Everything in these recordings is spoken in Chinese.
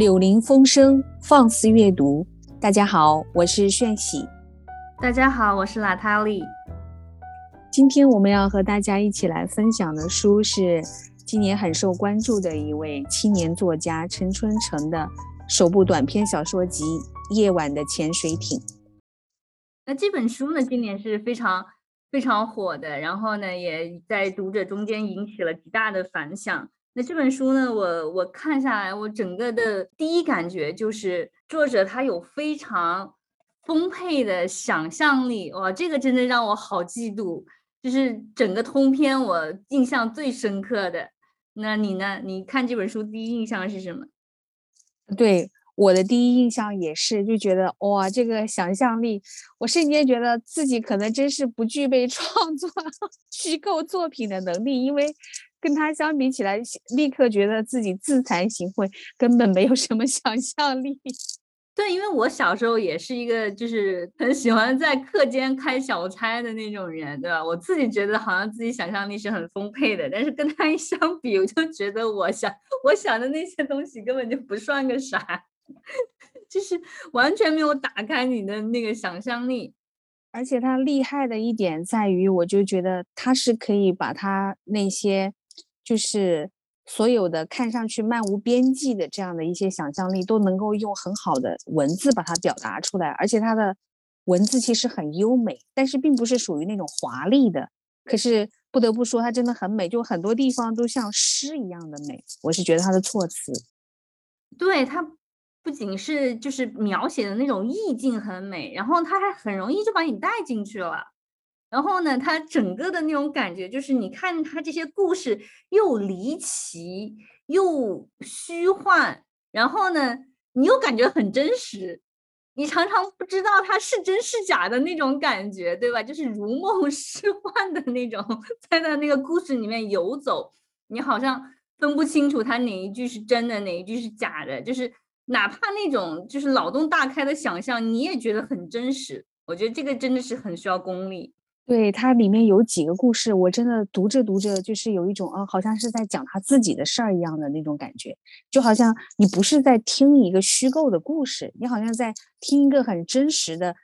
柳林风声，放肆阅读。大家好，我是炫喜。大家好，我是娜塔莉。今天我们要和大家一起来分享的书是今年很受关注的一位青年作家陈春成的首部短篇小说集《夜晚的潜水艇》。那这本书呢，今年是非常非常火的，然后呢，也在读者中间引起了极大的反响。那这本书呢，我我看下来，我整个的第一感觉就是作者他有非常丰沛的想象力，哇，这个真的让我好嫉妒。就是整个通篇我印象最深刻的，那你呢？你看这本书第一印象是什么？对。我的第一印象也是，就觉得哇，这个想象力，我瞬间觉得自己可能真是不具备创作 虚构作品的能力，因为跟他相比起来，立刻觉得自己自惭形秽，根本没有什么想象力。对，因为我小时候也是一个就是很喜欢在课间开小差的那种人，对吧？我自己觉得好像自己想象力是很丰沛的，但是跟他一相比，我就觉得我想我想的那些东西根本就不算个啥。就是完全没有打开你的那个想象力，而且他厉害的一点在于，我就觉得他是可以把他那些就是所有的看上去漫无边际的这样的一些想象力，都能够用很好的文字把它表达出来，而且它的文字其实很优美，但是并不是属于那种华丽的。可是不得不说，它真的很美，就很多地方都像诗一样的美。我是觉得它的措辞，对它。不仅是就是描写的那种意境很美，然后它还很容易就把你带进去了。然后呢，他整个的那种感觉就是，你看他这些故事又离奇又虚幻，然后呢，你又感觉很真实，你常常不知道他是真是假的那种感觉，对吧？就是如梦 似幻的那种，在他那个故事里面游走，你好像分不清楚他哪一句是真的，哪一句是假的，就是。哪怕那种就是脑洞大开的想象，你也觉得很真实。我觉得这个真的是很需要功力。对它里面有几个故事，我真的读着读着就是有一种啊，好像是在讲他自己的事儿一样的那种感觉，就好像你不是在听一个虚构的故事，你好像在听一个很真实的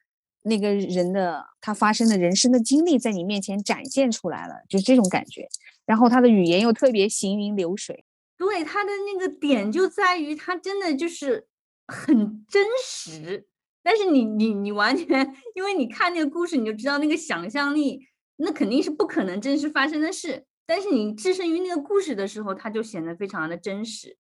那个人的他发生的人生的经历在你面前展现出来了，就是这种感觉。然后他的语言又特别行云流水。对他的那个点就在于，他真的就是很真实。但是你你你完全，因为你看那个故事，你就知道那个想象力，那肯定是不可能真实发生的事。但是你置身于那个故事的时候，它就显得非常的真实。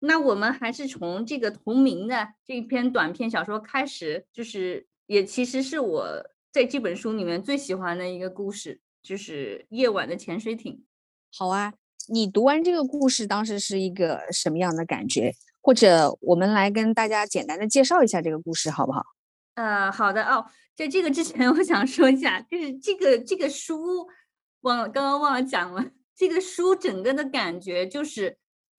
那我们还是从这个同名的这篇短篇小说开始，就是也其实是我在这本书里面最喜欢的一个故事，就是《夜晚的潜水艇》。好啊。你读完这个故事，当时是一个什么样的感觉？或者我们来跟大家简单的介绍一下这个故事，好不好？呃，好的哦。在这个之前，我想说一下，就是这个这个书忘了，刚刚忘了讲了。这个书整个的感觉就是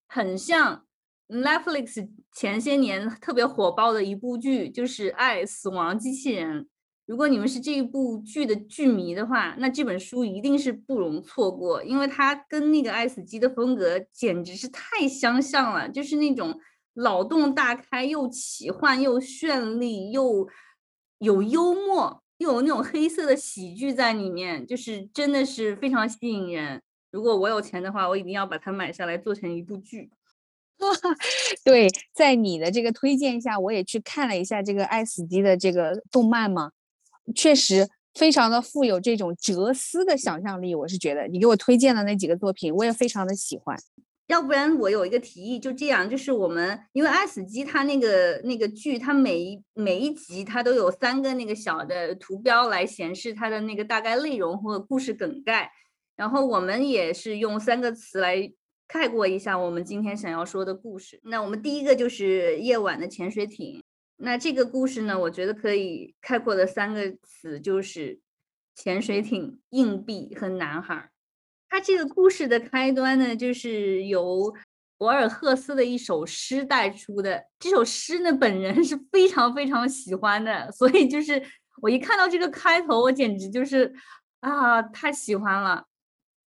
很像 Netflix 前些年特别火爆的一部剧，就是《爱死亡机器人》。如果你们是这一部剧的剧迷的话，那这本书一定是不容错过，因为它跟那个《爱死机》的风格简直是太相像了，就是那种脑洞大开又奇幻又绚丽又有幽默又有那种黑色的喜剧在里面，就是真的是非常吸引人。如果我有钱的话，我一定要把它买下来做成一部剧。对，在你的这个推荐下，我也去看了一下这个《爱死机》的这个动漫嘛。确实非常的富有这种哲思的想象力，我是觉得你给我推荐的那几个作品，我也非常的喜欢。要不然我有一个提议，就这样，就是我们因为《爱死机》它那个那个剧，它每一每一集它都有三个那个小的图标来显示它的那个大概内容或故事梗概，然后我们也是用三个词来概括一下我们今天想要说的故事。那我们第一个就是夜晚的潜水艇。那这个故事呢，我觉得可以概括的三个词就是潜水艇、硬币和男孩。它这个故事的开端呢，就是由博尔赫斯的一首诗带出的。这首诗呢，本人是非常非常喜欢的，所以就是我一看到这个开头，我简直就是啊，太喜欢了。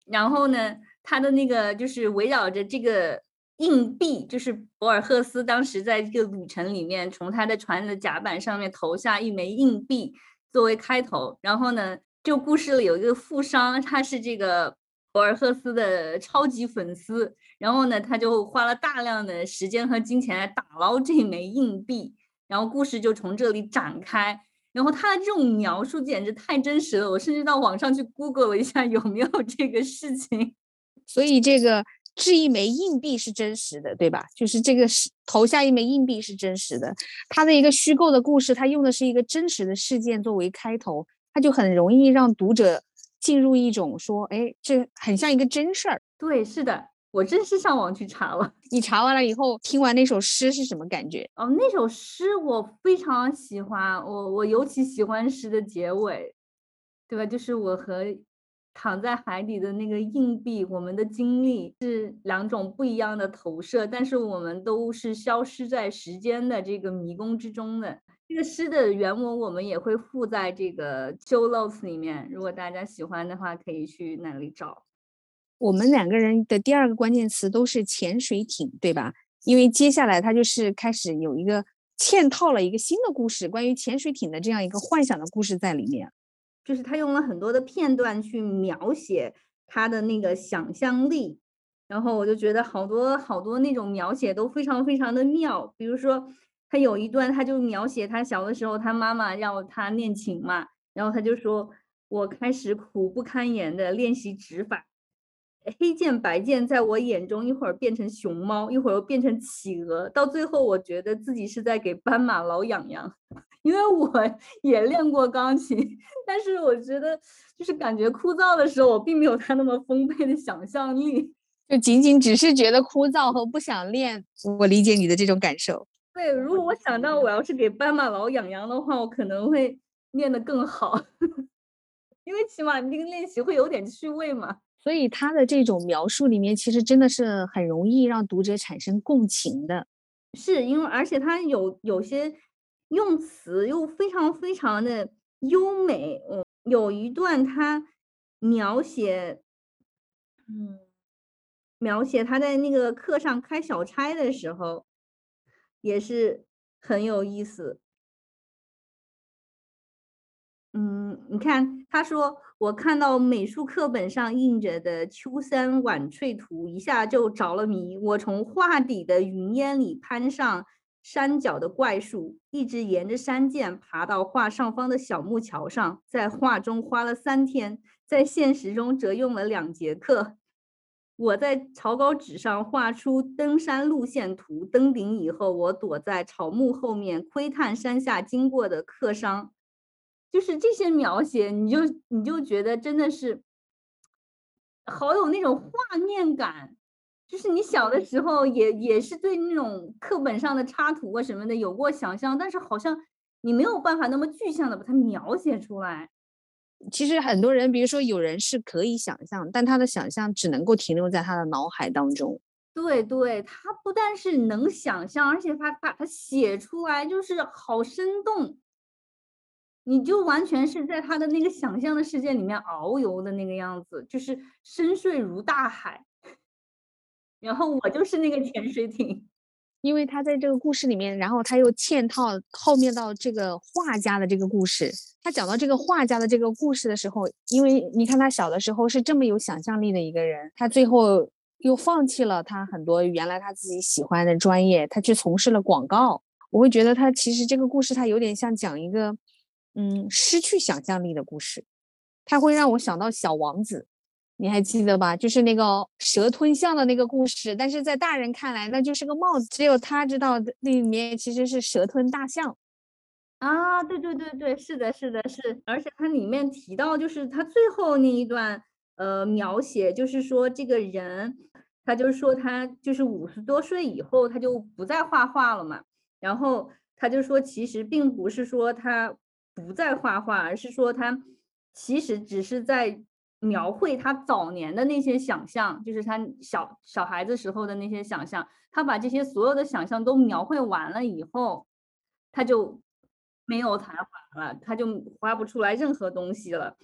然后呢，他的那个就是围绕着这个硬币，就是博尔赫斯当时在这个旅程里面，从他的船的甲板上面投下一枚硬币作为开头。然后呢，这个故事里有一个富商，他是这个博尔赫斯的超级粉丝。然后呢，他就花了大量的时间和金钱来打捞这枚硬币。然后故事就从这里展开。然后他的这种描述简直太真实了，我甚至到网上去 Google 了一下有没有 这个事情。所以这个。掷一枚硬币是真实的，对吧？就是这个是投下一枚硬币是真实的。他的一个虚构的故事，他用的是一个真实的事件作为开头，他就很容易让读者进入一种说，哎，这很像一个真事儿。对，是的，我真是上网去查了。你查完了以后，听完那首诗是什么感觉？哦，那首诗我非常喜欢，我我尤其喜欢诗的结尾，对吧？就是我和。躺在海底的那个硬币，我们的经历是两种不一样的投射，但是我们都是消失在时间的这个迷宫之中的。这个诗的原文我们也会附在这个 show notes 里面，如果大家喜欢的话，可以去那里找。我们两个人的第二个关键词都是潜水艇，对吧？因为接下来他就是开始有一个嵌套了一个新的故事，关于潜水艇的这样一个幻想的故事在里面。就是他用了很多的片段去描写他的那个想象力，然后我就觉得好多好多那种描写都非常非常的妙。比如说，他有一段他就描写他小的时候，他妈妈要他练琴嘛，然后他就说：“我开始苦不堪言的练习指法。”黑键白键在我眼中，一会儿变成熊猫，一会儿又变成企鹅，到最后我觉得自己是在给斑马挠痒痒。因为我 也练过钢琴，但是我觉得就是感觉枯燥的时候，我并没有他那么丰沛的想象力，就仅仅只是觉得枯燥和不想练。我理解你的这种感受。对，如果我想到我要是给斑马挠痒痒的话，我可能会练得更好，因为起码那个练习会有点趣味嘛。所以他的这种描述里面，其实真的是很容易让读者产生共情的。是因为，而且他有有些用词又非常非常的优美。嗯，有一段他描写，嗯，描写他在那个课上开小差的时候，也是很有意思。嗯，你看，他说我看到美术课本上印着的秋山晚翠图，一下就着了迷。我从画底的云烟里攀上山脚的怪树，一直沿着山涧爬到画上方的小木桥上，在画中花了三天，在现实中则用了两节课。我在草稿纸上画出登山路线图，登顶以后，我躲在草木后面窥探山下经过的客商。就是这些描写，你就你就觉得真的是好有那种画面感。就是你小的时候也也是对那种课本上的插图啊什么的有过想象，但是好像你没有办法那么具象的把它描写出来。其实很多人，比如说有人是可以想象，但他的想象只能够停留在他的脑海当中。对对，他不但是能想象，而且他把它写出来就是好生动。你就完全是在他的那个想象的世界里面遨游的那个样子，就是深邃如大海。然后我就是那个潜水艇，因为他在这个故事里面，然后他又嵌套后面到这个画家的这个故事。他讲到这个画家的这个故事的时候，因为你看他小的时候是这么有想象力的一个人，他最后又放弃了他很多原来他自己喜欢的专业，他去从事了广告。我会觉得他其实这个故事他有点像讲一个。嗯，失去想象力的故事，他会让我想到《小王子》，你还记得吧？就是那个蛇吞象的那个故事，但是在大人看来那就是个帽子，只有他知道那里面其实是蛇吞大象。啊，对对对对，是的，是的，是，而且它里面提到，就是他最后那一段呃描写，就是说这个人，他就说他就是五十多岁以后他就不再画画了嘛，然后他就说其实并不是说他。不再画画，而是说他其实只是在描绘他早年的那些想象，就是他小小孩子时候的那些想象。他把这些所有的想象都描绘完了以后，他就没有才华了，他就画不出来任何东西了。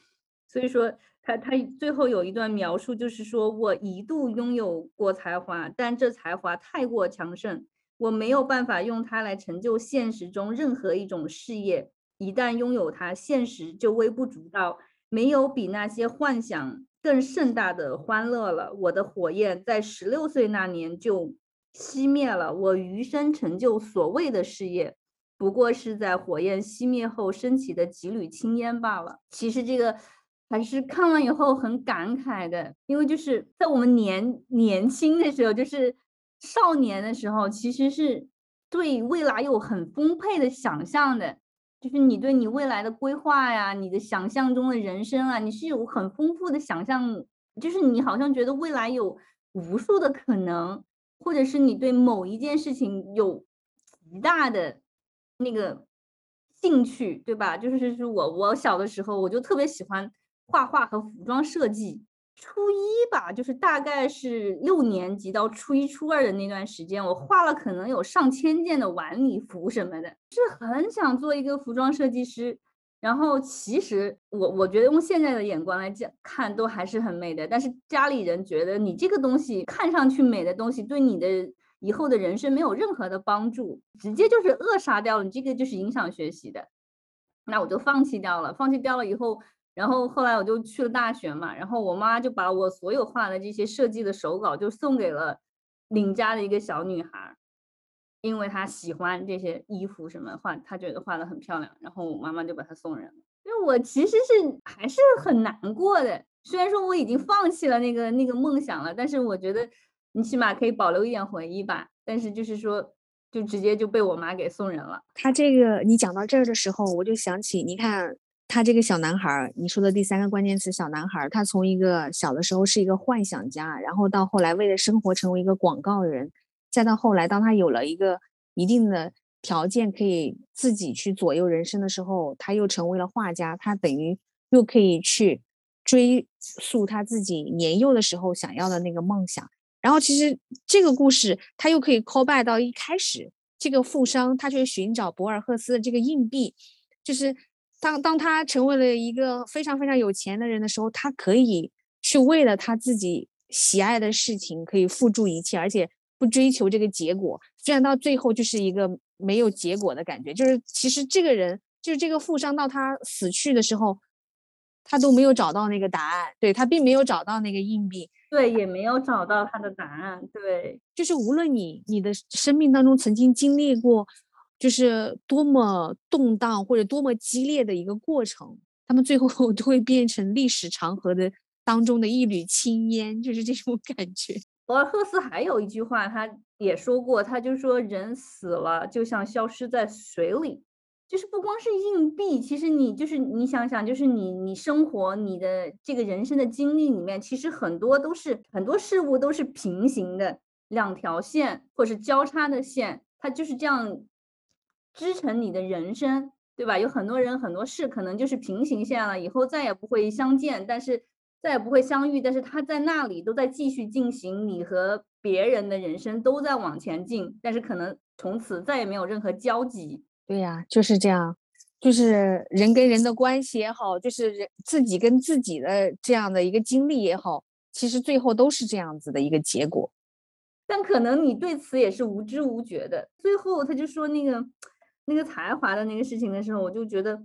所以说他他最后有一段描述，就是说我一度拥有过才华，但这才华太过强盛，我没有办法用它来成就现实中任何一种事业。一旦拥有它，现实就微不足道，没有比那些幻想更盛大的欢乐了。我的火焰在十六岁那年就熄灭了，我余生成就所谓的事业，不过是在火焰熄灭后升起的几缕青烟罢了。其实这个还是看完以后很感慨的，因为就是在我们年年轻的时候，就是少年的时候，其实是对未来有很丰沛的想象的。就是你对你未来的规划呀，你的想象中的人生啊，你是有很丰富的想象，就是你好像觉得未来有无数的可能，或者是你对某一件事情有极大的那个兴趣，对吧？就是是我我小的时候我就特别喜欢画画和服装设计。初一吧，就是大概是六年级到初一、初二的那段时间，我画了可能有上千件的晚礼服什么的，是很想做一个服装设计师。然后其实我我觉得用现在的眼光来讲看都还是很美的，但是家里人觉得你这个东西看上去美的东西，对你的以后的人生没有任何的帮助，直接就是扼杀掉了你这个就是影响学习的。那我就放弃掉了，放弃掉了以后。然后后来我就去了大学嘛，然后我妈就把我所有画的这些设计的手稿就送给了邻家的一个小女孩，因为她喜欢这些衣服什么画，她觉得画的很漂亮，然后我妈妈就把她送人了。因为我其实是还是很难过的，虽然说我已经放弃了那个那个梦想了，但是我觉得你起码可以保留一点回忆吧。但是就是说，就直接就被我妈给送人了。他这个你讲到这儿的时候，我就想起，你看。他这个小男孩儿，你说的第三个关键词“小男孩儿”，他从一个小的时候是一个幻想家，然后到后来为了生活成为一个广告人，再到后来当他有了一个一定的条件可以自己去左右人生的时候，他又成为了画家，他等于又可以去追溯他自己年幼的时候想要的那个梦想。然后其实这个故事他又可以 call back 到一开始，这个富商他去寻找博尔赫斯的这个硬币，就是。当当他成为了一个非常非常有钱的人的时候，他可以去为了他自己喜爱的事情，可以付诸一切，而且不追求这个结果。虽然到最后就是一个没有结果的感觉，就是其实这个人，就是这个富商，到他死去的时候，他都没有找到那个答案。对他并没有找到那个硬币，对，也没有找到他的答案。对，就是无论你你的生命当中曾经经历过。就是多么动荡或者多么激烈的一个过程，他们最后都会变成历史长河的当中的一缕青烟，就是这种感觉。博尔赫斯还有一句话，他也说过，他就说人死了就像消失在水里，就是不光是硬币，其实你就是你想想，就是你你生活你的这个人生的经历里面，其实很多都是很多事物都是平行的两条线，或者是交叉的线，它就是这样。支撑你的人生，对吧？有很多人很多事可能就是平行线了，以后再也不会相见，但是再也不会相遇，但是他在那里都在继续进行，你和别人的人生都在往前进，但是可能从此再也没有任何交集。对呀，就是这样，就是人跟人的关系也好，就是人自己跟自己的这样的一个经历也好，其实最后都是这样子的一个结果。但可能你对此也是无知无觉的。最后他就说那个。那个才华的那个事情的时候，我就觉得，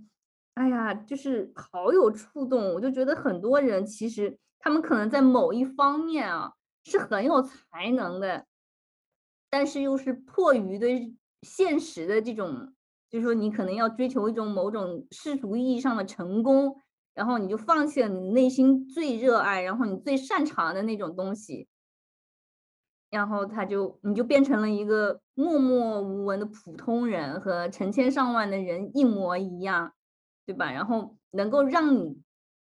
哎呀，就是好有触动。我就觉得很多人其实他们可能在某一方面啊是很有才能的，但是又是迫于对现实的这种，就是说你可能要追求一种某种世俗意义上的成功，然后你就放弃了你内心最热爱，然后你最擅长的那种东西。然后他就，你就变成了一个默默无闻的普通人，和成千上万的人一模一样，对吧？然后能够让你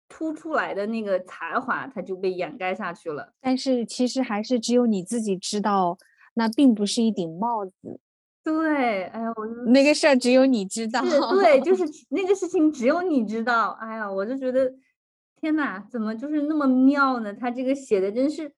突出来的那个才华，它就被掩盖下去了。但是其实还是只有你自己知道，那并不是一顶帽子。对，哎呀，我那个事儿只有你知道。对，就是那个事情只有你知道。哎呀，我就觉得，天呐，怎么就是那么妙呢？他这个写的真是。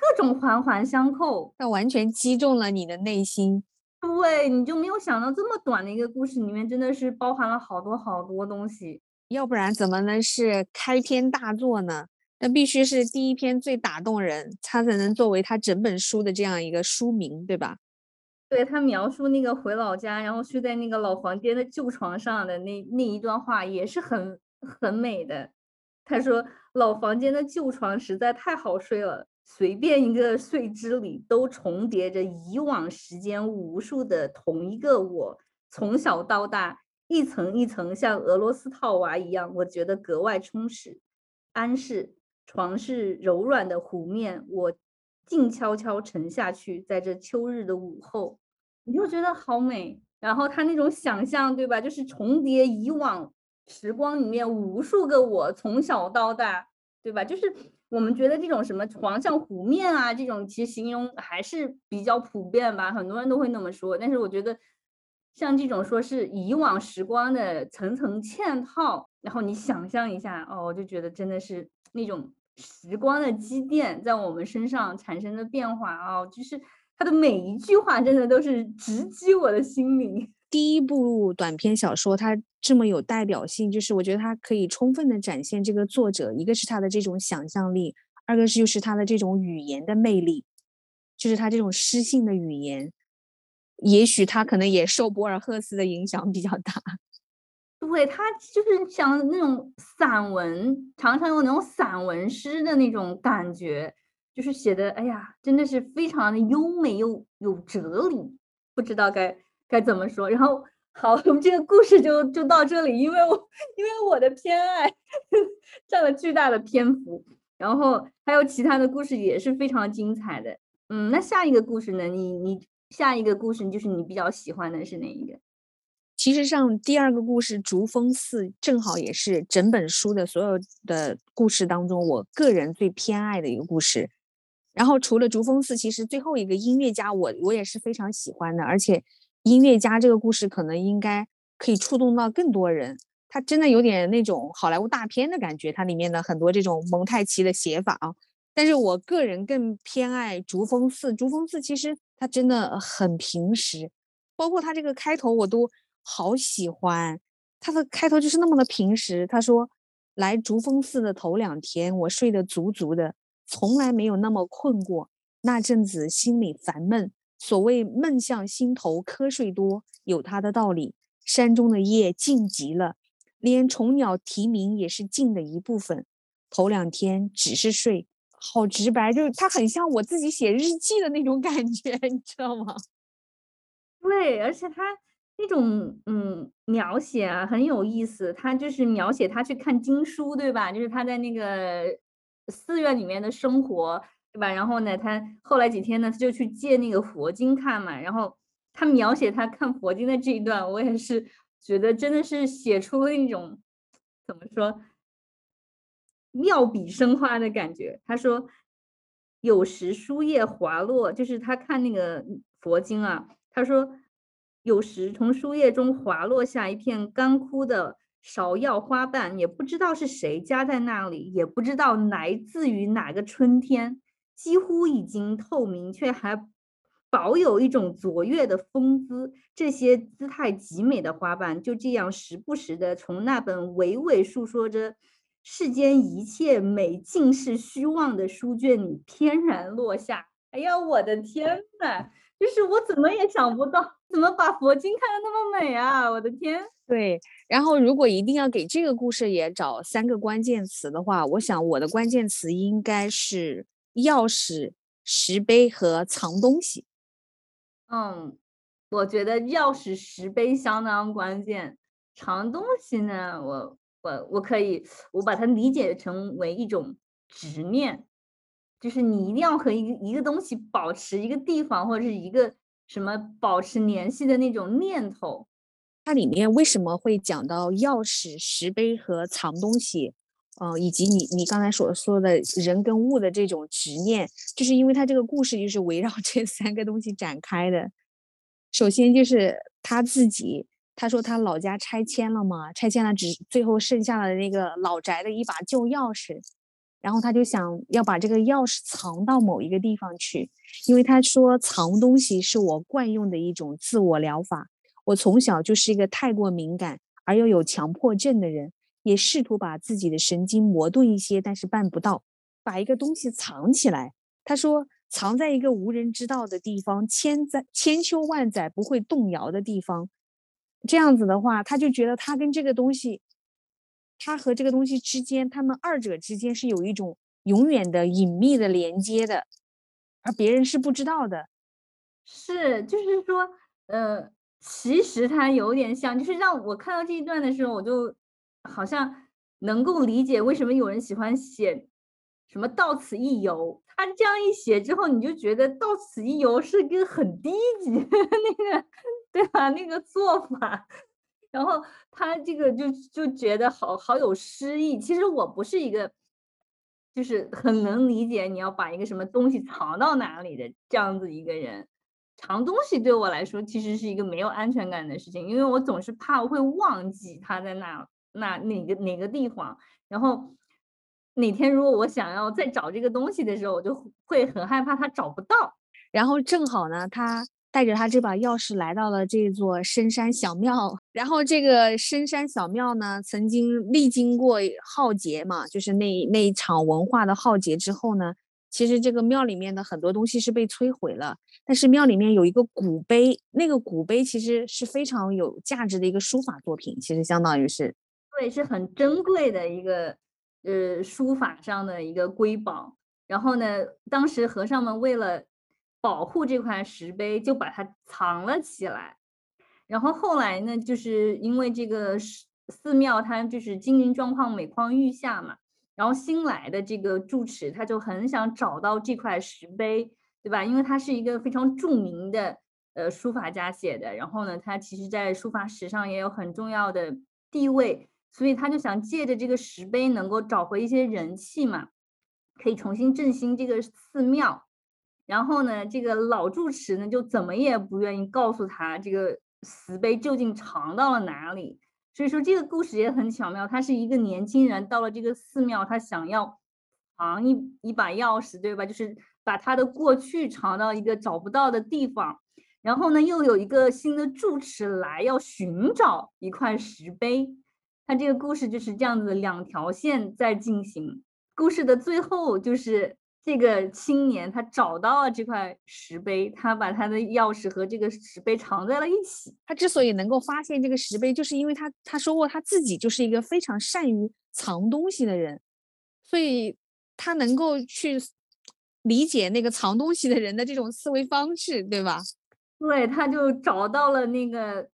各种环环相扣，它完全击中了你的内心。对，你就没有想到这么短的一个故事里面，真的是包含了好多好多东西。要不然怎么能是开篇大作呢？那必须是第一篇最打动人，它才能作为他整本书的这样一个书名，对吧？对他描述那个回老家，然后睡在那个老房间的旧床上的那那一段话，也是很很美的。他说：“老房间的旧床实在太好睡了，随便一个睡姿里都重叠着以往时间无数的同一个我，从小到大一层一层像俄罗斯套娃一样，我觉得格外充实、安适。床是柔软的湖面，我。”静悄悄沉下去，在这秋日的午后，你就觉得好美。然后他那种想象，对吧？就是重叠以往时光里面无数个我，从小到大，对吧？就是我们觉得这种什么黄像湖面啊，这种其实形容还是比较普遍吧，很多人都会那么说。但是我觉得像这种说是以往时光的层层嵌套，然后你想象一下，哦，我就觉得真的是那种。时光的积淀在我们身上产生的变化啊，就是他的每一句话真的都是直击我的心灵。第一部短篇小说它这么有代表性，就是我觉得它可以充分的展现这个作者，一个是他的这种想象力，二个是就是他的这种语言的魅力，就是他这种诗性的语言，也许他可能也受博尔赫斯的影响比较大。对他就是像那种散文，常常有那种散文诗的那种感觉，就是写的，哎呀，真的是非常的优美又有哲理，不知道该该怎么说。然后，好，我们这个故事就就到这里，因为我因为我的偏爱 占了巨大的篇幅，然后还有其他的故事也是非常精彩的。嗯，那下一个故事呢？你你下一个故事就是你比较喜欢的是哪一个？其实上，第二个故事《竹峰寺》正好也是整本书的所有的故事当中，我个人最偏爱的一个故事。然后除了竹峰寺，其实最后一个音乐家，我我也是非常喜欢的。而且音乐家这个故事可能应该可以触动到更多人。它真的有点那种好莱坞大片的感觉，它里面的很多这种蒙太奇的写法啊。但是我个人更偏爱竹峰寺。竹峰寺其实它真的很平实，包括它这个开头我都。好喜欢它的开头就是那么的平实。他说：“来竹峰寺的头两天，我睡得足足的，从来没有那么困过。那阵子心里烦闷，所谓闷向心头，瞌睡多，有它的道理。山中的夜静极了，连虫鸟啼鸣也是静的一部分。头两天只是睡，好直白，就是他很像我自己写日记的那种感觉，你知道吗？对，而且他。”那种嗯描写啊很有意思，他就是描写他去看经书，对吧？就是他在那个寺院里面的生活，对吧？然后呢，他后来几天呢，他就去借那个佛经看嘛。然后他描写他看佛经的这一段，我也是觉得真的是写出了那种怎么说妙笔生花的感觉。他说有时书页滑落，就是他看那个佛经啊，他说。有时从书页中滑落下一片干枯的芍药花瓣，也不知道是谁夹在那里，也不知道来自于哪个春天，几乎已经透明，却还保有一种卓越的风姿。这些姿态极美的花瓣，就这样时不时的从那本娓娓述说着世间一切美尽是虚妄的书卷里翩然落下。哎呀，我的天呐！就是我怎么也想不到，怎么把佛经看得那么美啊！我的天，对。然后，如果一定要给这个故事也找三个关键词的话，我想我的关键词应该是钥匙、石碑和藏东西。嗯，我觉得钥匙、石碑相当关键，藏东西呢，我我我可以，我把它理解成为一种执念。就是你一定要和一个一个东西保持一个地方或者是一个什么保持联系的那种念头。它里面为什么会讲到钥匙、石碑和藏东西？嗯，以及你你刚才所说的人跟物的这种执念，就是因为他这个故事就是围绕这 三个东西展开的。首先就是他自己，他说他老家拆迁了嘛，拆迁了只最后剩下了那个老宅的一把旧钥匙。然后他就想要把这个钥匙藏到某一个地方去，因为他说藏东西是我惯用的一种自我疗法。我从小就是一个太过敏感而又有强迫症的人，也试图把自己的神经磨钝一些，但是办不到。把一个东西藏起来，他说藏在一个无人知道的地方，千载千秋万载不会动摇的地方。这样子的话，他就觉得他跟这个东西，他和这个东西之间，他们二者之间是有一种永远的隐秘的连接的，而别人是不知道的。是，就是说，呃，其实他有点像，就是让我看到这一段的时候，我就好像能够理解为什么有人喜欢写什么“到此一游”。他这样一写之后，你就觉得“到此一游”是一个很低级的那个，对吧？那个做法，然后他这个就就觉得好好有诗意。其实我不是一个，就是很能理解你要把一个什么东西藏到哪里的这样子一个人。藏东西对我来说其实是一个没有安全感的事情，因为我总是怕我会忘记它在那那哪个哪个地方，然后哪天如果我想要再找这个东西的时候，我就会很害怕它找不到。然后正好呢，他带着他这把钥匙来到了这座深山小庙，然后这个深山小庙呢，曾经历经过浩劫嘛，就是那那一场文化的浩劫之后呢。其实这个庙里面的很多东西是被摧毁了，但是庙里面有一个古碑，那个古碑其实是非常有价值的一个书法作品，其实相当于是，对，是很珍贵的一个呃书法上的一个瑰宝。然后呢，当时和尚们为了保护这块石碑，就把它藏了起来。然后后来呢，就是因为这个寺庙它就是经营状况每况愈下嘛。然后新来的这个住持他就很想找到这块石碑，对吧？因为他是一个非常著名的呃书法家写的，然后呢，他其实在书法史上也有很重要的地位，所以他就想借着这个石碑能够找回一些人气嘛，可以重新振兴这个寺庙。然后呢，这个老住持呢就怎么也不愿意告诉他这个石碑究竟藏到了哪里。所以说这个故事也很巧妙，他是一个年轻人到了这个寺庙，他想要藏一一把钥匙，对吧？就是把他的过去藏到一个找不到的地方。然后呢，又有一个新的住持来要寻找一块石碑。他这个故事就是这样子，两条线在进行。故事的最后就是。这个青年他找到了这块石碑，他把他的钥匙和这个石碑藏在了一起。他之所以能够发现这个石碑，就是因为他他说过他自己就是一个非常善于藏东西的人，所以他能够去理解那个藏东西的人的这种思维方式，对吧？对，他就找到了那个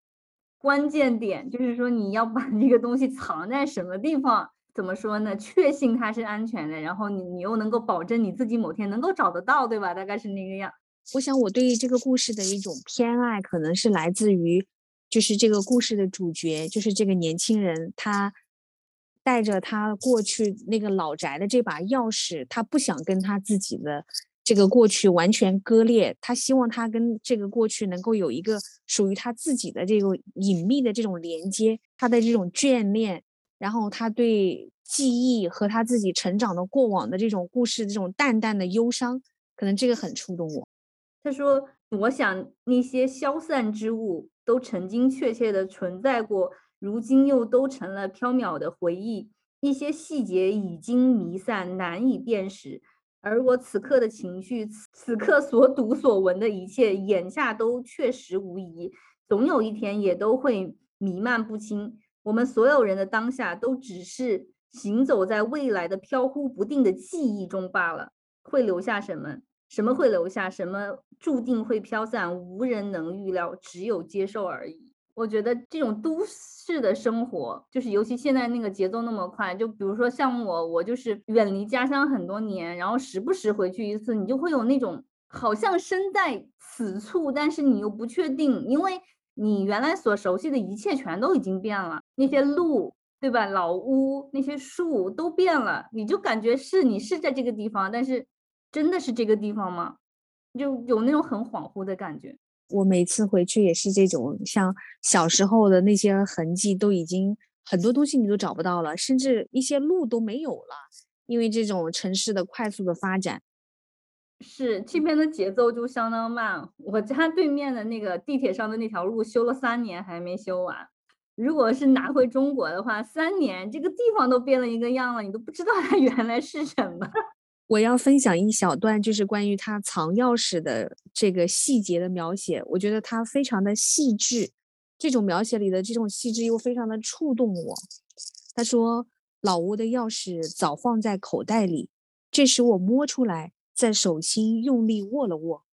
关键点，就是说你要把这个东西藏在什么地方。怎么说呢？确信它是安全的，然后你你又能够保证你自己某天能够找得到，对吧？大概是那个样。我想我对于这个故事的一种偏爱，可能是来自于，就是这个故事的主角，就是这个年轻人，他带着他过去那个老宅的这把钥匙，他不想跟他自己的这个过去完全割裂，他希望他跟这个过去能够有一个属于他自己的这个隐秘的这种连接，他的这种眷恋。然后他对记忆和他自己成长的过往的这种故事，这种淡淡的忧伤，可能这个很触动我。他说：“我想那些消散之物都曾经确切的存在过，如今又都成了飘渺的回忆。一些细节已经弥散，难以辨识。而我此刻的情绪，此刻所读所闻的一切，眼下都确实无疑，总有一天也都会弥漫不清。”我们所有人的当下都只是行走在未来的飘忽不定的记忆中罢了。会留下什么？什么会留下？什么注定会飘散？无人能预料，只有接受而已。我觉得这种都市的生活，就是尤其现在那个节奏那么快，就比如说像我，我就是远离家乡很多年，然后时不时回去一次，你就会有那种好像身在此处，但是你又不确定，因为。你原来所熟悉的一切全都已经变了，那些路，对吧？老屋，那些树都变了，你就感觉是你是在这个地方，但是真的是这个地方吗？就有那种很恍惚的感觉。我每次回去也是这种，像小时候的那些痕迹都已经很多东西你都找不到了，甚至一些路都没有了，因为这种城市的快速的发展。是这边的节奏就相当慢，我家对面的那个地铁上的那条路修了三年还没修完。如果是拿回中国的话，三年这个地方都变了一个样了，你都不知道它原来是什么。我要分享一小段，就是关于他藏钥匙的这个细节的描写，我觉得他非常的细致，这种描写里的这种细致又非常的触动我。他说：“老屋的钥匙早放在口袋里，这时我摸出来，在手心用力握了握，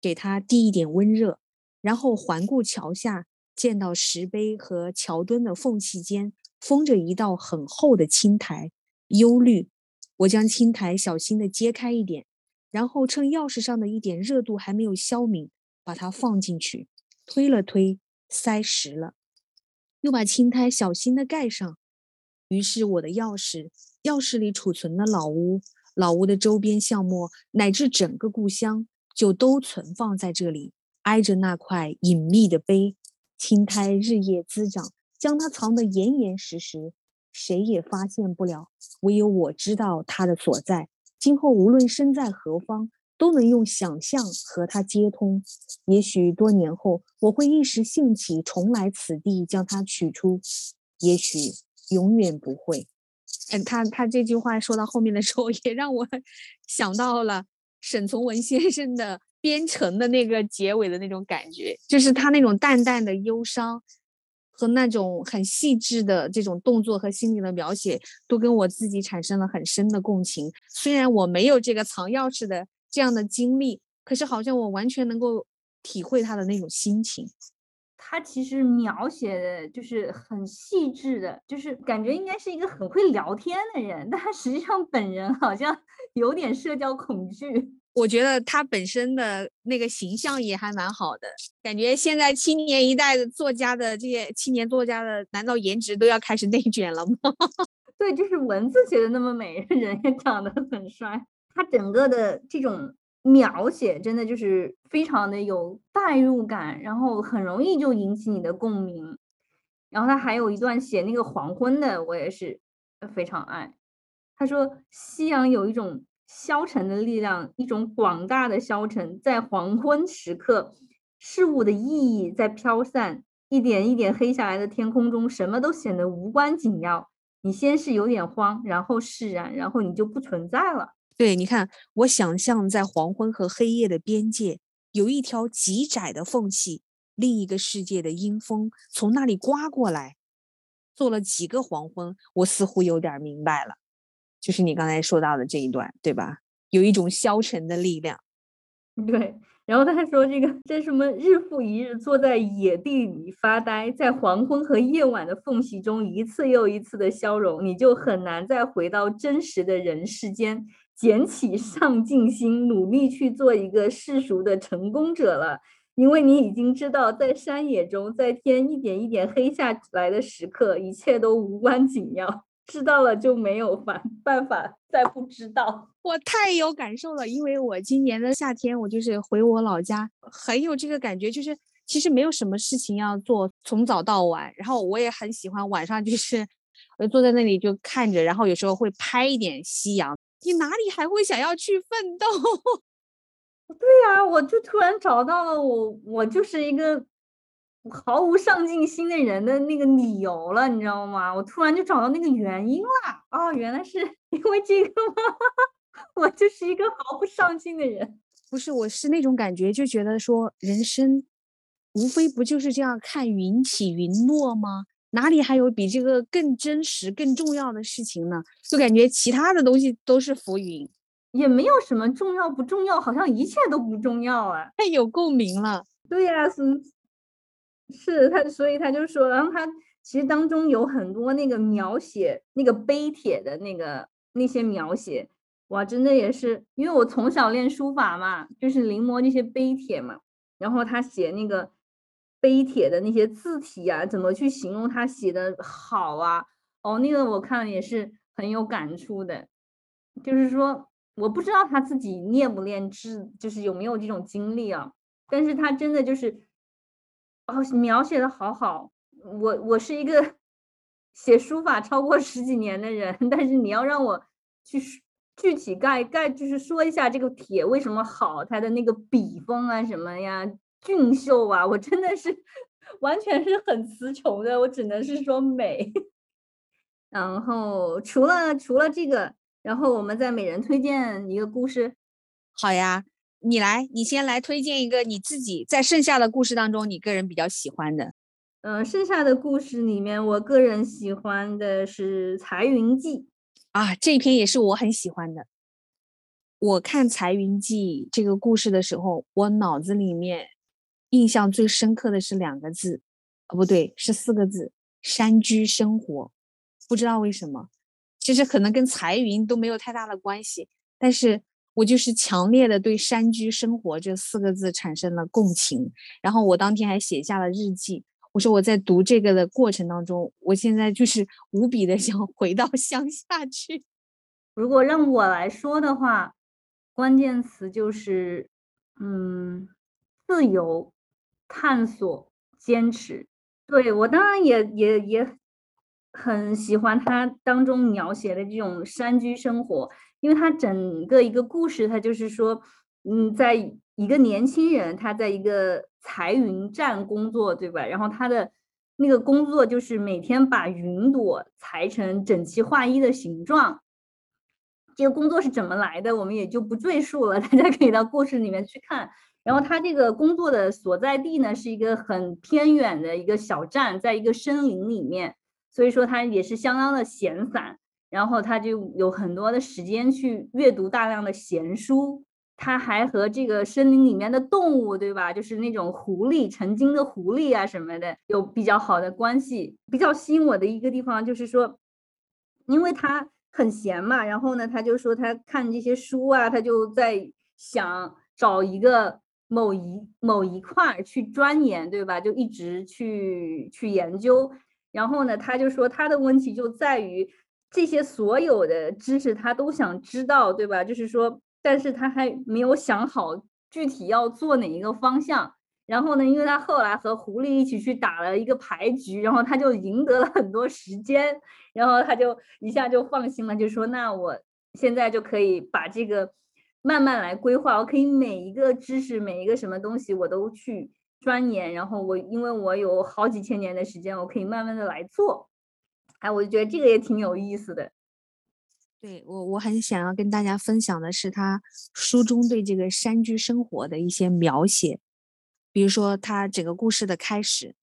给他递一点温热，然后环顾桥下，见到石碑和桥墩的缝隙间封着一道很厚的青苔，幽绿。”我将青苔小心地揭开一点，然后趁钥匙上的一点热度还没有消泯，把它放进去，推了推，塞实了，又把青苔小心地盖上。于是我的钥匙，钥匙里储存的老屋、老屋的周边项目，乃至整个故乡，就都存放在这里，挨着那块隐秘的碑。青苔日夜滋长，将它藏得严严实实。谁也发现不了，唯有我知道它的所在。今后无论身在何方，都能用想象和它接通。也许多年后，我会一时兴起重来此地将它取出；也许永远不会。嗯，他他这句话说到后面的时候，也让我想到了沈从文先生的《边城》的那个结尾的那种感觉，就是他那种淡淡的忧伤。和那种很细致的这种动作和心理的描写，都跟我自己产生了很深的共情。虽然我没有这个藏钥匙的这样的经历，可是好像我完全能够体会他的那种心情。他其实描写的就是很细致的，就是感觉应该是一个很会聊天的人，但他实际上本人好像有点社交恐惧。我觉得他本身的那个形象也还蛮好的，感觉现在青年一代的作家的这些青年作家的，难道颜值都要开始内卷了吗？对，就是文字写的那么美，人也长得很帅。他整个的这种描写真的就是非常的有代入感，然后很容易就引起你的共鸣。然后他还有一段写那个黄昏的，我也是非常爱。他说夕阳有一种。消沉的力量，一种广大的消沉，在黄昏时刻，事物的意义在飘散，一点一点黑下来的天空中，什么都显得无关紧要。你先是有点慌，然后释然，然后你就不存在了。对，你看，我想象在黄昏和黑夜的边界，有一条极窄的缝隙，另一个世界的阴风从那里刮过来。做了几个黄昏，我似乎有点明白了。就是你刚才说到的这一段，对吧？有一种消沉的力量。对，然后他还说这个这什么日复一日坐在野地里发呆，在黄昏和夜晚的缝隙中一次又一次的消融，你就很难再回到真实的人世间，捡起上进心，努力去做一个世俗的成功者了。因为你已经知道，在山野中，在天一点一点黑下来的时刻，一切都无关紧要。知道了就没有办办法再不知道，我太有感受了，因为我今年的夏天我就是回我老家，很有这个感觉，就是其实没有什么事情要做，从早到晚，然后我也很喜欢晚上就是我坐在那里就看着，然后有时候会拍一点夕阳，你哪里还会想要去奋斗？对呀，我就突然找到了我，我就是一个。毫无上进心的人的那个理由了，你知道吗？我突然就找到那个原因了。哦，原来是 因为这个吗？我就是一个毫不上进的人。不是，我是那种感觉，就觉得说人生无非不就是这样看云起云落吗？哪里还有比这个更真实、更重要的事情呢？就感觉其他的东西都是浮云，也没有什么重要不重要，好像一切都不重要啊。太有共鸣了。对呀，是。是他，所以他就说，然后他其实当中有很多那个描写那个碑帖的那个那些描写，哇，真的也是，因为我从小练书法嘛，就是临摹那些碑帖嘛，然后他写那个碑帖的那些字体啊，怎么去形容他写的好啊？哦，那个我看也是很有感触的，就是说，我不知道他自己练不练字，就是有没有这种经历啊，但是他真的就是。哦，描写的好好，我我是一个写书法超过十几年的人，但是你要让我去具体概概，就是说一下这个帖为什么好，它的那个笔锋啊什么呀，俊秀啊，我真的是完全是很词穷的，我只能是说美。然后除了除了这个，然后我们再每人推荐一个故事。好呀，你来，你先来推荐一个你自己在剩下的故事当中你个人比较喜欢的。嗯，剩下的故事里面，我个人喜欢的是《彩云记》啊，这篇也是我很喜欢的。我看《彩云记》这个故事的时候，我脑子里面印象最深刻的是两个字，哦，不对，是四个字：山居生活。不知道为什么，其实可能跟彩云都没有太大的关系，但是我就是强烈的对“山居生活”这四个字产生了共情。然后我当天还写下了日记。我说我在读这个的过程当中，我现在就是无比的想回到乡下去。如果让我来说的话，关键词就是，嗯，自由、探索、坚持。对我当然也也也很喜欢他当中描写的这种山居生活，因为他整个一个故事，他就是说，嗯，在一个年轻人他在一个。裁云站工作，对吧？然后他的那个工作就是每天把云朵裁成整齐划一的形状。这个工作是怎么来的，我们也就不赘述了，大家可以到故事里面去看。然后他这个工作的所在地呢，是一个很偏远的一个小站，在一个森林里面，所以说他也是相当的闲散。然后他就有很多的时间去阅读大量的闲书。他还和这个森林里面的动物，对吧？就是那种狐狸，曾经的狐狸啊什么的，有比较好的关系。比较吸引我的一个地方就是说，因为他很闲嘛，然后呢，他就说他看这些书啊，他就在想找一个某一某一块去钻研，对吧？就一直去去研究。然后呢，他就说他的问题就在于这些所有的知识他都想知道，对吧？就是说。但是他还没有想好具体要做哪一个方向。然后呢，因为他后来和狐狸一起去打了一个牌局，然后他就赢得了很多时间，然后他就一下就放心了，就说：“那我现在就可以把这个慢慢来规划，我可以每一个知识、每一个什么东西我都去钻研。然后我因为我有好几千年的时间，我可以慢慢的来做。哎，我就觉得这个也挺有意思的。”对我，我很想要跟大家分享的是他书中对这个山居生活的一些描写，比如说他整个故事的开始，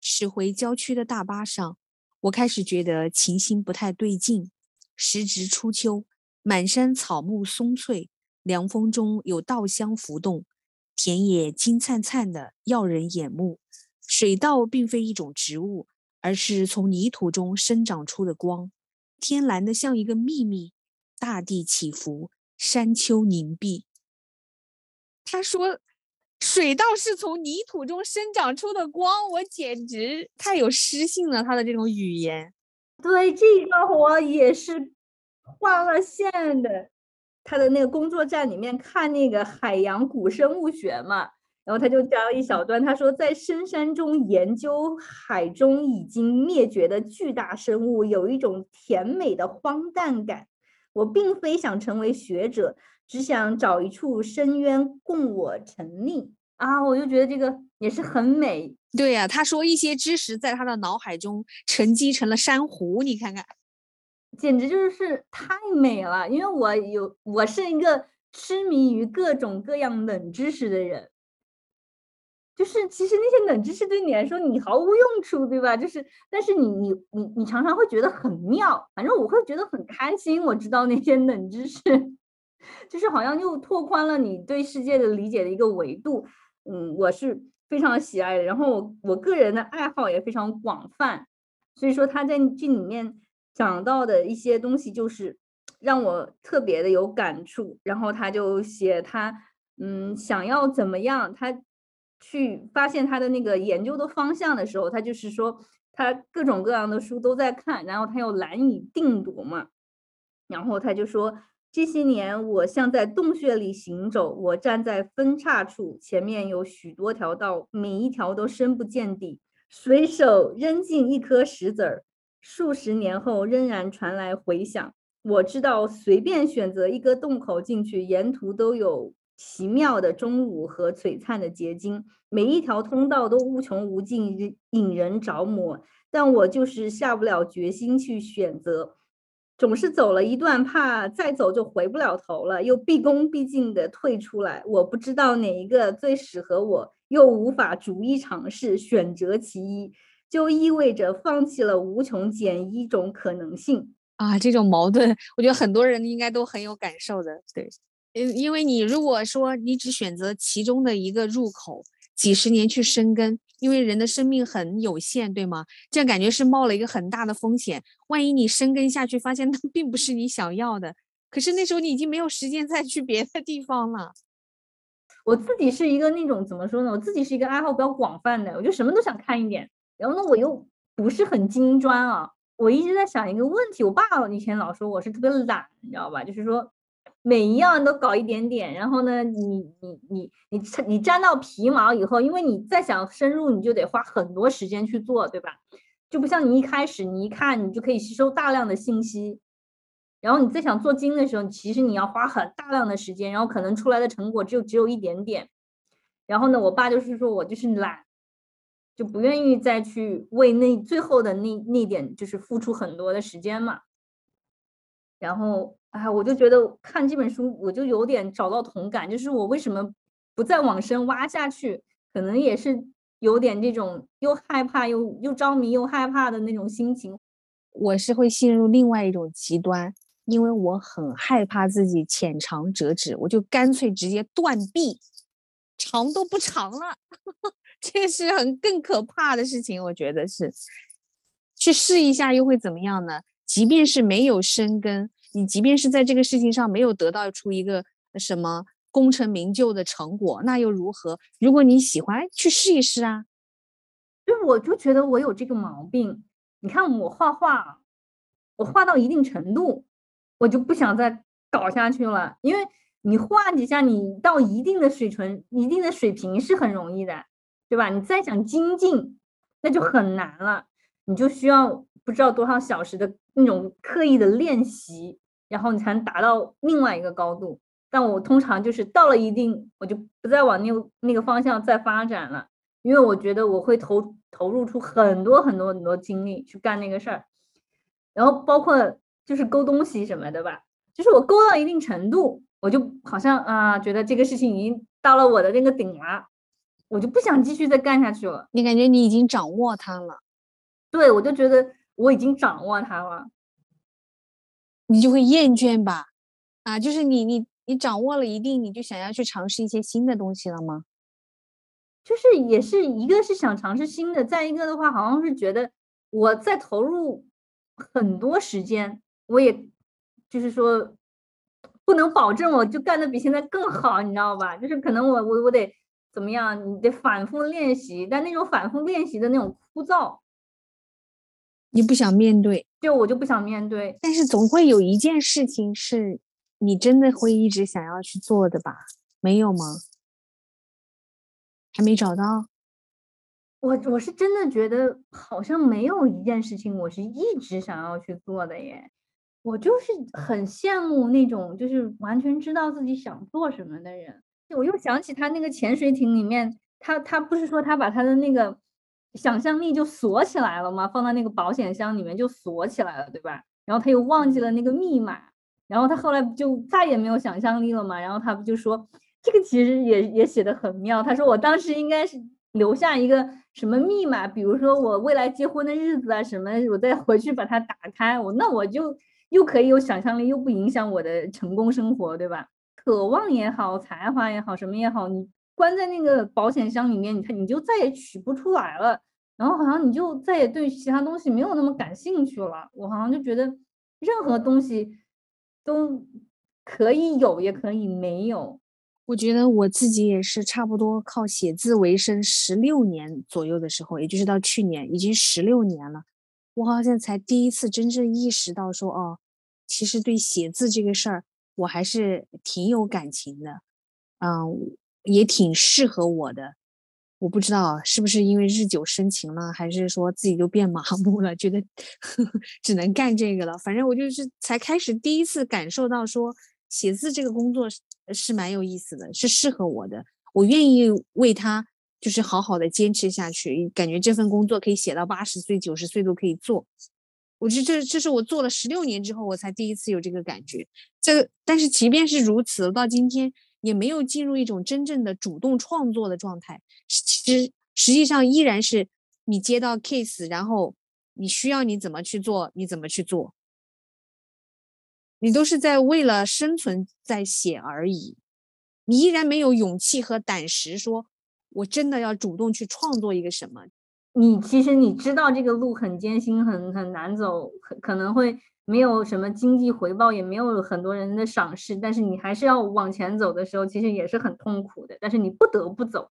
驶回郊区的大巴上，我开始觉得情形不太对劲。时值初秋，满山草木松翠，凉风中有稻香浮动，田野金灿灿的，耀人眼目。水稻并非一种植物，而是从泥土中生长出的光。天蓝的像一个秘密，大地起伏，山丘凝碧。他说：“水稻是从泥土中生长出的光。”我简直太有诗性了，他的这种语言。对这个我也是画了线的。他的那个工作站里面看那个海洋古生物学嘛。然后他就讲一小段，他说在深山中研究海中已经灭绝的巨大生物，有一种甜美的荒诞感。我并非想成为学者，只想找一处深渊供我沉溺啊！我就觉得这个也是很美。对呀，他说一些知识在他的脑海中沉积成了珊瑚，你看看，简直就是太美了。因为我有，我是一个痴迷于各种各样冷知识的人。就是其实那些冷知识对你来说你毫无用处，对吧？就是，但是你你你你常常会觉得很妙，反正我会觉得很开心。我知道那些冷知识，就是好像又拓宽了你对世界的理解的一个维度。嗯，我是非常喜爱的。然后我我个人的爱好也非常广泛，所以说他在这里面讲到的一些东西，就是让我特别的有感触。然后他就写他嗯想要怎么样他。去发现他的那个研究的方向的时候，他就是说他各种各样的书都在看，然后他又难以定夺嘛。然后他就说这些年我像在洞穴里行走，我站在分叉处，前面有许多条道，每一条都深不见底。随手扔进一颗石子儿，数十年后仍然传来回响。我知道随便选择一个洞口进去，沿途都有。奇妙的钟乳和璀璨的结晶，每一条通道都无穷无尽，引人着魔。但我就是下不了决心去选择，总是走了一段，怕再走就回不了头了，又毕恭毕敬的退出来。我不知道哪一个最适合我，又无法逐一尝试，选择其一，就意味着放弃了无穷减一种可能性啊！这种矛盾，我觉得很多人应该都很有感受的。对，因因为你如果说你只选择其中的一个入口，几十年去生根。因为人的生命很有限，对吗？这样感觉是冒了一个很大的风险。万一你生根下去，发现那 并不是你想要的，可是那时候你已经没有时间再去别的地方了。我自己是一个那种怎么说呢？我自己是一个爱好比较广泛的，我就什么都想看一点。然后呢，我又不是很精专啊。我一直在想一个问题，我爸以前老说我是特别懒，你知道吧？就是说。每一样都搞一点点，然后呢，你你你你你沾到皮毛以后，因为你再想深入，你就得花很多时间去做，对吧？就不像你一开始你一看，你就可以吸收大量的信息，然后你再想做精的时候，其实你要花很大量的时间，然后可能出来的成果就只有一点点。然后呢，我爸就是说我就是懒，就不愿意再去为那最后的那那点就是付出很多的时间嘛。然后。哎，我就觉得看这本书，我就有点找到同感，就是我为什么不再往深挖下去，可能也是有点这种又害怕又又着迷又害怕的那种心情。我是会陷入另外一种极端，因为我很害怕自己浅尝辄止，我就干脆直接断臂，长都不长了，这是很更可怕的事情。我觉得是去试一下又会怎么样呢？即便是没有生根。你即便是在这个事情上没有得到出一个什么功成名就的成果，那又如何？如果你喜欢，去试一试啊。就我就觉得我有这个毛病。你看我画画，我画到一定程度，我就不想再搞下去了。因为你画几下，你到一定的水准、一定的水平是很容易的，对吧？你再想精进，那就很难了。你就需要不知道多少小时的那种刻意的练习。然后你才能达到另外一个高度，但我通常就是到了一定，我就不再往那那个方向再发展了，因为我觉得我会投投入出很多很多很多精力去干那个事儿，然后包括就是勾东西什么的吧，就是我勾到一定程度，我就好像啊，觉得这个事情已经到了我的那个顶了，我就不想继续再干下去了。你感觉你已经掌握它了？对，我就觉得我已经掌握它了。你就会厌倦吧，啊，就是你你你掌握了一定，你就想要去尝试一些新的东西了吗？就是也是一个是想尝试新的，再一个的话，好像是觉得我在投入很多时间，我也就是说不能保证我就干的比现在更好，你知道吧？就是可能我我我得怎么样，你得反复练习，但那种反复练习的那种枯燥。你不想面对，就我就不想面对。但是总会有一件事情是你真的会一直想要去做的吧？没有吗？还没找到？我我是真的觉得好像没有一件事情我是一直想要去做的耶。我就是很羡慕那种就是完全知道自己想做什么的人。我又想起他那个潜水艇里面，他他不是说他把他的那个。想象力就锁起来了嘛？放在那个保险箱里面就锁起来了，对吧？然后他又忘记了那个密码，然后他后来就再也没有想象力了嘛？然后他不就说这个其实也也写的很妙。他说我当时应该是留下一个什么密码，比如说我未来结婚的日子啊什么，我再回去把它打开，我那我就又可以有想象力，又不影响我的成功生活，对吧？渴望也好，才华也好，什么也好，你。关在那个保险箱里面，你看你就再也取不出来了，然后好像你就再也对其他东西没有那么感兴趣了。我好像就觉得任何东西都可以有，也可以没有。我觉得我自己也是差不多靠写字为生十六年左右的时候，也就是到去年，已经十六年了，我好像才第一次真正意识到说，哦，其实对写字这个事儿，我还是挺有感情的，嗯。也挺适合我的，我不知道是不是因为日久生情了，还是说自己就变 麻木了，觉得呵 呵只能干这个了。反正我就是才开始第一次感受到说写字这个工作是是蛮有意思的，是适合我的，我愿意为他就是好好的坚持下去，感觉这份工作可以写到八十岁、九十岁都可以做。我觉得这这是我做了十六年之后，我才第一次有这个感觉。这个，但是即便是如此，到今天也没有进入一种真正的主动创作的状态。其实实际上依然是你接到 case，然后你需要你怎么去做，你怎么去做，你都是在为了生存在写而已。你依然没有勇气和胆识，说我真的要主动去创作一个什么。你其实你知道这个路很艰辛，很很难走，可可能会没有什么经济回报，也没有很多人的赏识，但是你还是要往前走的时候，其实也是很痛苦的。但是你不得不走，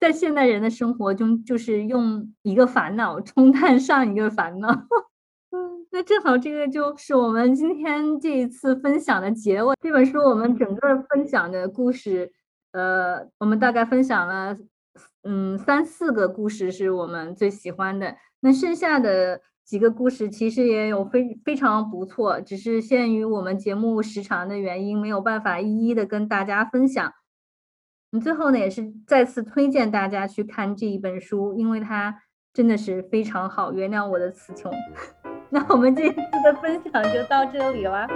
在现代人的生活中，就是用一个烦恼冲淡上一个烦恼。嗯，那正好这个就是我们今天这一次分享的结尾。这本书我们整个分享的故事，呃，我们大概分享了。嗯，三四个故事是我们最喜欢的，那剩下的几个故事其实也有非非常不错，只是限于我们节目时长的原因，没有办法一一的跟大家分享。嗯，最后呢，也是再次推荐大家去看这一本书，因为它真的是非常好。原谅我的词穷。那我们这一次的分享就到这里了。